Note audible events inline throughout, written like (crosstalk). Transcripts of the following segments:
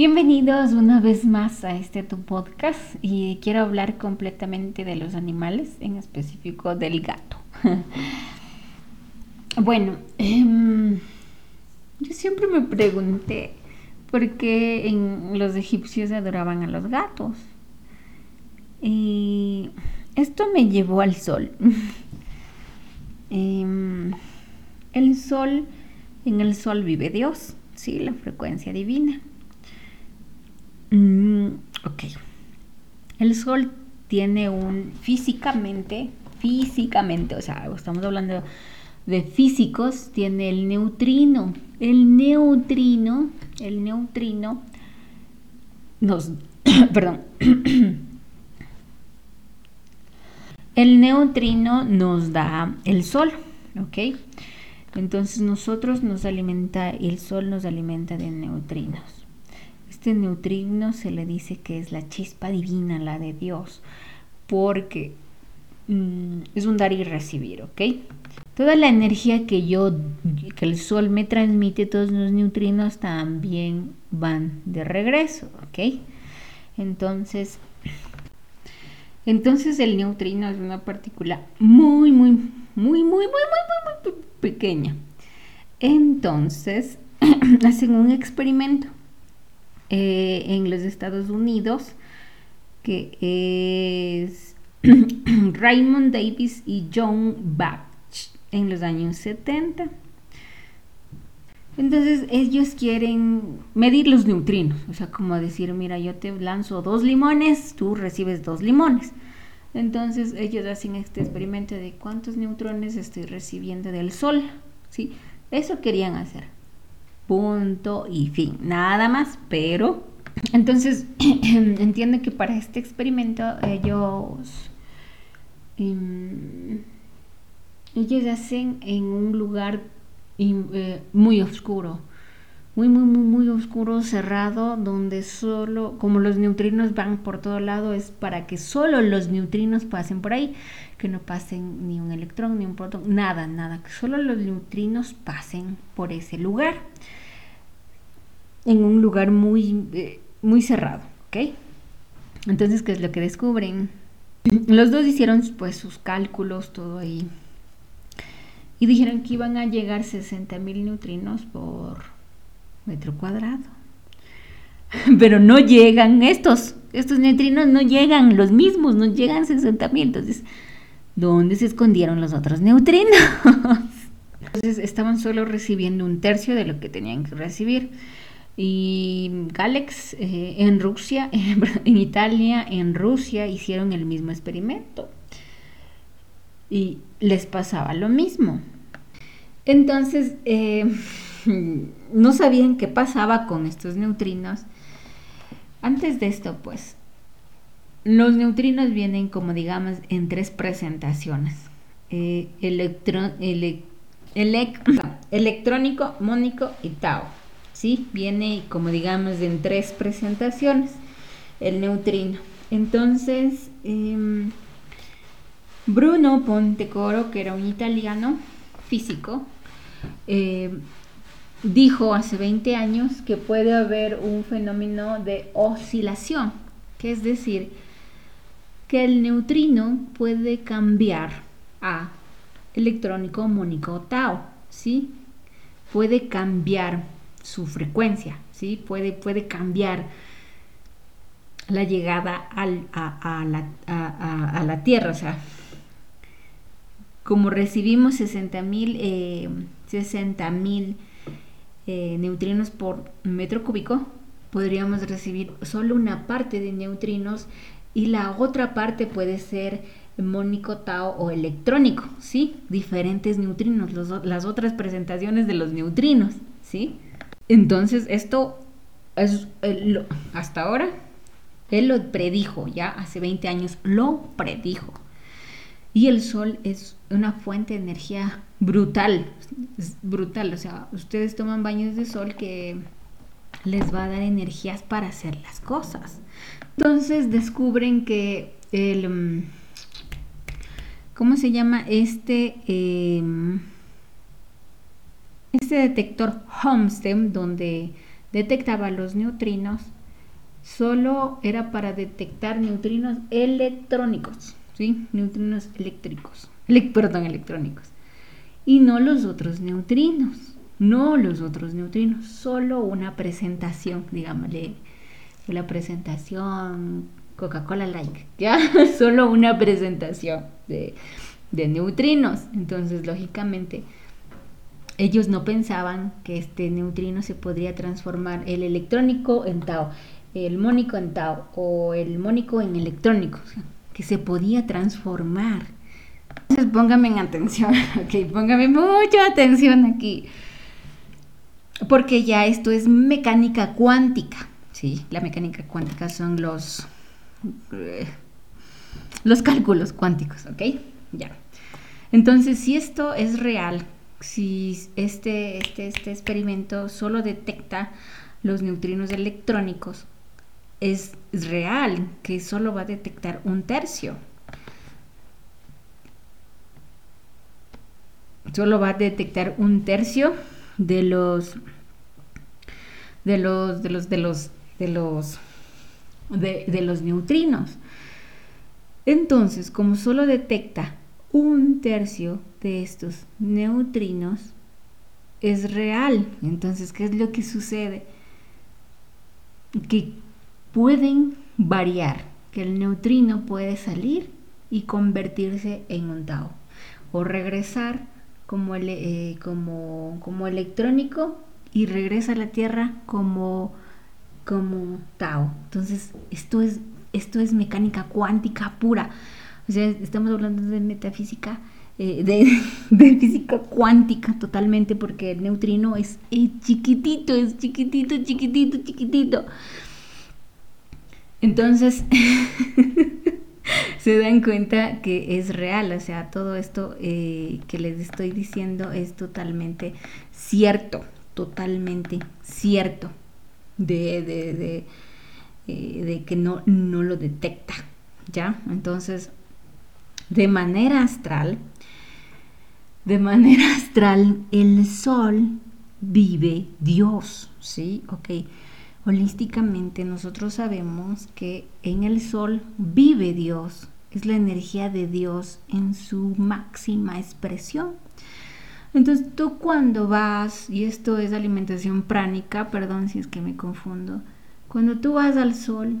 Bienvenidos una vez más a este tu podcast y quiero hablar completamente de los animales, en específico del gato. (laughs) bueno, em, yo siempre me pregunté por qué en los egipcios adoraban a los gatos. Y esto me llevó al sol. (laughs) Em, el sol, en el sol vive Dios, sí, la frecuencia divina. Mm, ok. El Sol tiene un físicamente, físicamente, o sea, estamos hablando de físicos, tiene el neutrino. El neutrino, el neutrino nos, (coughs) perdón, (coughs) el neutrino nos da el Sol, ¿ok? Entonces nosotros nos alimenta, el Sol nos alimenta de neutrinos. Este neutrino se le dice que es la chispa divina, la de Dios, porque mm, es un dar y recibir, ¿ok? Toda la energía que yo, que el sol me transmite, todos los neutrinos también van de regreso, ¿ok? Entonces, entonces el neutrino es una partícula muy, muy, muy, muy, muy, muy, muy, muy pequeña. Entonces, (clears throat) hacen un experimento eh, en los Estados Unidos, que es (clears throat) Raymond Davis y John Bach en los años 70. Entonces ellos quieren medir los neutrinos, o sea, como decir, mira, yo te lanzo dos limones, tú recibes dos limones. Entonces ellos hacen este experimento de cuántos neutrones estoy recibiendo del Sol, ¿sí? Eso querían hacer punto y fin, nada más, pero (clears throat) entonces (clears throat) entiendo que para este experimento ellos em, ellos hacen en un lugar eh, muy oscuro, muy, muy, muy, muy oscuro, cerrado, donde solo, como los neutrinos van por todo lado, es para que solo los neutrinos pasen por ahí, que no pasen ni un electrón, ni un protón, nada, nada, que solo los neutrinos pasen por ese lugar en un lugar muy, eh, muy cerrado, ¿ok? Entonces, ¿qué es lo que descubren? Los dos hicieron pues sus cálculos, todo ahí. Y dijeron que iban a llegar 60 mil neutrinos por metro cuadrado. (laughs) Pero no llegan estos, estos neutrinos no llegan, los mismos, no llegan 60 mil. Entonces, ¿dónde se escondieron los otros neutrinos? (laughs) Entonces, estaban solo recibiendo un tercio de lo que tenían que recibir y Galex eh, en Rusia, (laughs) en Italia, en Rusia hicieron el mismo experimento y les pasaba lo mismo. Entonces, eh, no sabían qué pasaba con estos neutrinos. Antes de esto, pues, los neutrinos vienen como digamos en tres presentaciones. Eh, electrónico, mónico y tau. ¿sí? Viene como digamos en tres presentaciones el neutrino. Entonces, em, Bruno Pontecoro, que era un italiano físico, em, dijo hace 20 años que puede haber un fenómeno de oscilación, que es decir, que el neutrino puede cambiar a electrónico, mónico, tau, ¿sí? Puede cambiar su frecuencia, ¿sí? Puede, puede cambiar la llegada al, a, la, Tierra, o sea, como recibimos 60 mil eh, eh, neutrinos por metro cúbico, podríamos recibir solo una parte de neutrinos y la otra parte puede ser mónico, tau o electrónico, ¿sí? Diferentes neutrinos, las otras presentaciones de los neutrinos, ¿sí? Entonces, esto es hasta ahora, él lo predijo, ya hace 20 años lo predijo. Y el sol es una fuente de energía brutal, brutal. O sea, ustedes toman baños de sol que les va a dar energías para hacer las cosas. Entonces descubren que el... Mm, ¿Cómo se llama este? Em, este detector Homestead, donde detectaba los neutrinos, solo era para detectar neutrinos electrónicos, ¿sí? Neutrinos eléctricos, perdón, electrónicos. Y no los otros neutrinos, no los otros neutrinos, solo una presentación, digámosle, la presentación Coca-Cola Like, ¿ya? (laughs) solo una presentación de, de neutrinos. Entonces, lógicamente, ellos no pensaban que este neutrino se podría transformar el electrónico en tau, el mónico en tau o el mónico en electrónico, que se podía transformar. Entonces póngame en atención, (laughs) ok, póngame mucha atención aquí, porque ya esto es mecánica cuántica, ¿sí? La mecánica cuántica son los, eh, los cálculos cuánticos, ¿ok? Ya. Entonces, si esto es real, si este, este, este experimento solo detecta los neutrinos electrónicos, es real que solo va a detectar un tercio. Solo va a detectar un tercio de los de los de los de los de los de, los neutrinos. Entonces, como solo detecta un tercio de estos neutrinos es real. Entonces, ¿qué es lo que sucede? Que pueden variar, que el neutrino puede salir y convertirse en un tau o regresar como, eh, como, como electrónico y regresa a la Tierra como, como tau. Entonces, esto es, esto es mecánica cuántica pura. O sea, estamos hablando de metafísica, eh, de, (laughs) física cuántica totalmente, porque el neutrino es, chiquitito, es chiquitito, chiquitito, chiquitito. Entonces, (laughs) se dan cuenta que es real, o sea, todo esto eh, que les estoy diciendo es totalmente cierto, totalmente cierto, de, de, de, eh, de que no, no lo detecta, ¿ya? Entonces, de manera astral, de manera (laughs) astral, el sol vive Dios, ¿sí? Ok. Holísticamente nosotros sabemos que en el sol vive Dios, es la energía de Dios en su máxima expresión. Entonces tú cuando vas, y esto es alimentación pránica, perdón si es que me confundo, cuando tú vas al sol,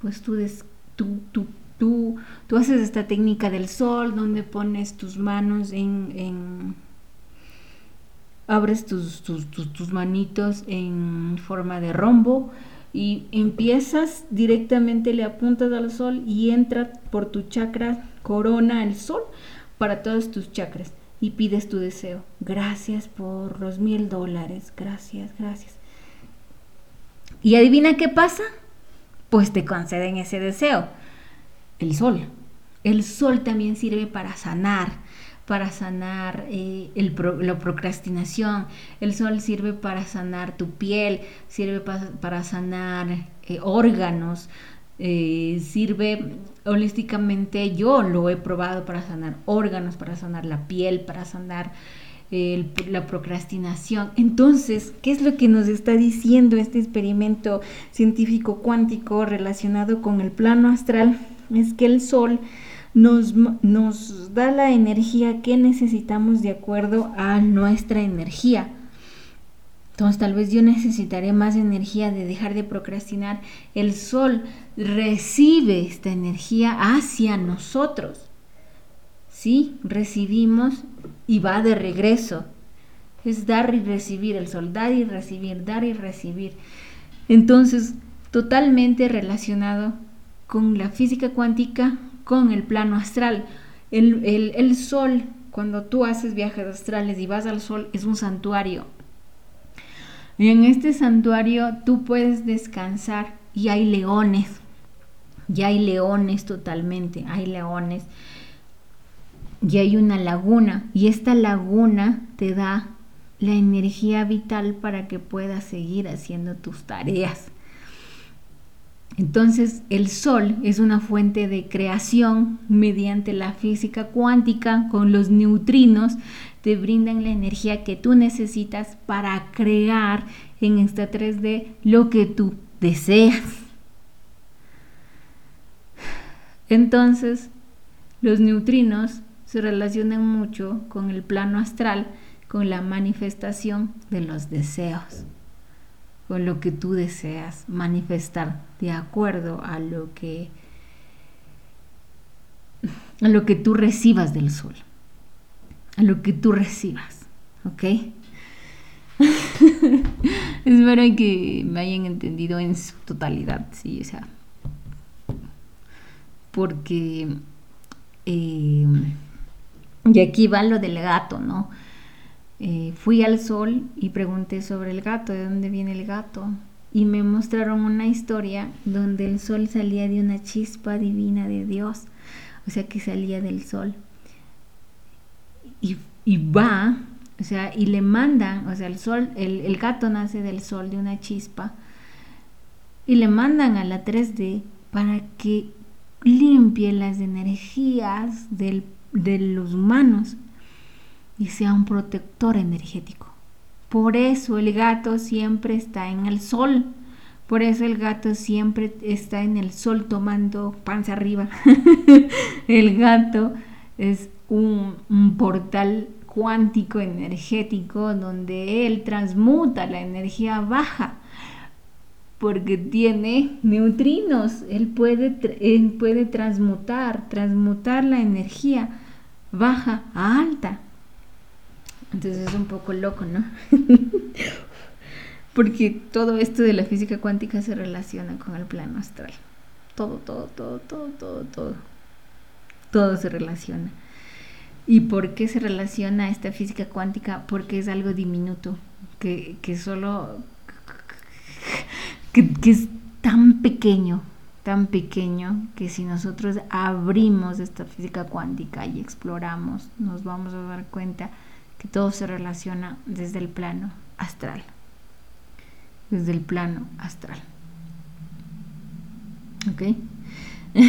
pues tú, des, tú, tú Tú, haces esta técnica del sol donde pones tus manos en... abres tus, tus, tus, manitos en forma de rombo y empiezas directamente, le apuntas al sol y entra por tu chakra corona el sol para todos tus chakras y pides tu deseo. Gracias por los mil dólares, gracias, gracias. Y adivina qué pasa, pues te conceden ese deseo el sol. El sol también sirve para sanar, para sanar eh, la procrastinación. El sol sirve para sanar tu piel, sirve para sanar eh, órganos, eh, sirve holísticamente, yo lo he probado para sanar órganos, para sanar la piel, para sanar la procrastinación. Entonces, ¿qué es lo que nos está diciendo este experimento científico cuántico relacionado con el plano astral? es que el sol nos, nos da la energía que necesitamos de acuerdo a nuestra energía. Entonces tal vez yo necesitaré más energía de dejar de procrastinar. El sol recibe esta energía hacia nosotros. Sí, recibimos y va de regreso. Es dar y recibir, el sol dar y recibir, dar y recibir. Entonces, totalmente relacionado con la física cuántica, con el plano astral. El, sol, cuando tú haces viajes astrales y vas al sol, es un santuario. Y en este santuario tú puedes descansar y hay leones. Y hay leones totalmente, hay leones. Y hay una laguna. Y esta laguna te da la energía vital para que puedas seguir haciendo tus tareas. Entonces el Sol es una fuente de creación mediante la física cuántica con los neutrinos te brindan la energía que tú necesitas para crear en esta 3D lo que tú deseas. Entonces, los neutrinos se relacionan mucho con el plano astral, con la manifestación de los deseos, con lo que tú deseas manifestar de acuerdo a lo que a lo que tú recibas del sol a lo que tú recibas, ¿ok? (laughs) Espero que me hayan entendido en su totalidad, sí, o sea, porque eh, y aquí va lo del gato, ¿no? Eh, fui al sol y pregunté sobre el gato, de dónde viene el gato, y me mostraron una historia donde el sol salía de una chispa divina de Dios, o sea que salía del sol. Y, va, o sea, y le mandan, o sea, el sol, el, gato nace del sol de una chispa, y le mandan a la 3D para que limpie las energías de los humanos y sea un protector energético. Por eso el gato siempre está en el sol. Por eso el gato siempre está en el sol tomando panza arriba. (laughs) el gato es un, portal cuántico energético donde él transmuta la energía baja porque tiene neutrinos, él puede, él puede transmutar, transmutar la energía baja a alta. Entonces es un poco loco, ¿no? (laughs) porque todo esto de la física cuántica se relaciona con el plano astral. Todo, todo, todo, todo, todo, todo. Todo se relaciona. ¿Y por qué se relaciona esta física cuántica? Porque es algo diminuto, que, solo... Que, es tan pequeño, tan pequeño, que si nosotros abrimos esta física cuántica y exploramos, nos vamos a dar cuenta que todo se relaciona desde el plano astral. Desde el plano astral. ¿Ok? (laughs)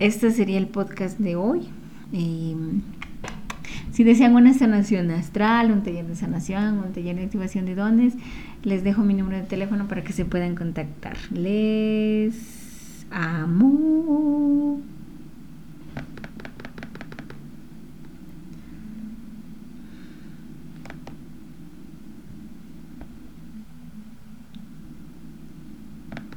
este sería el podcast de hoy. Em, si desean una sanación astral, un taller de sanación, un taller de activación de dones, les dejo mi número de teléfono para que se puedan contactar. Les amo.